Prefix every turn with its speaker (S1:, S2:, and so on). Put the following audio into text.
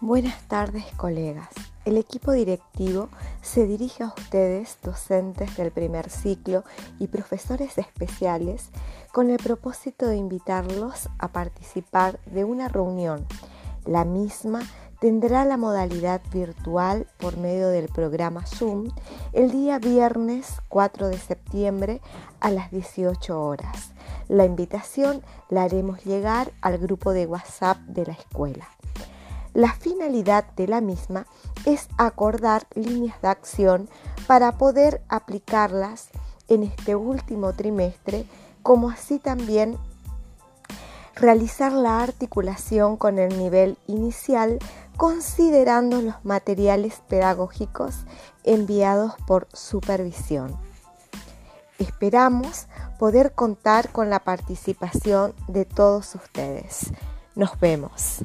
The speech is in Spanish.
S1: Buenas tardes, colegas. El equipo directivo se dirige a ustedes, docentes del primer ciclo y profesores especiales, con el propósito de invitarlos a participar de una reunión. La misma tendrá la modalidad virtual por medio del programa Zoom el día viernes 4 de septiembre a las 18 horas. La invitación la haremos llegar al grupo de WhatsApp de la escuela. La finalidad de la misma es acordar líneas de acción para poder aplicarlas en este último trimestre, como así también realizar la articulación con el nivel inicial considerando los materiales pedagógicos enviados por supervisión. Esperamos poder contar con la participación de todos ustedes. Nos vemos.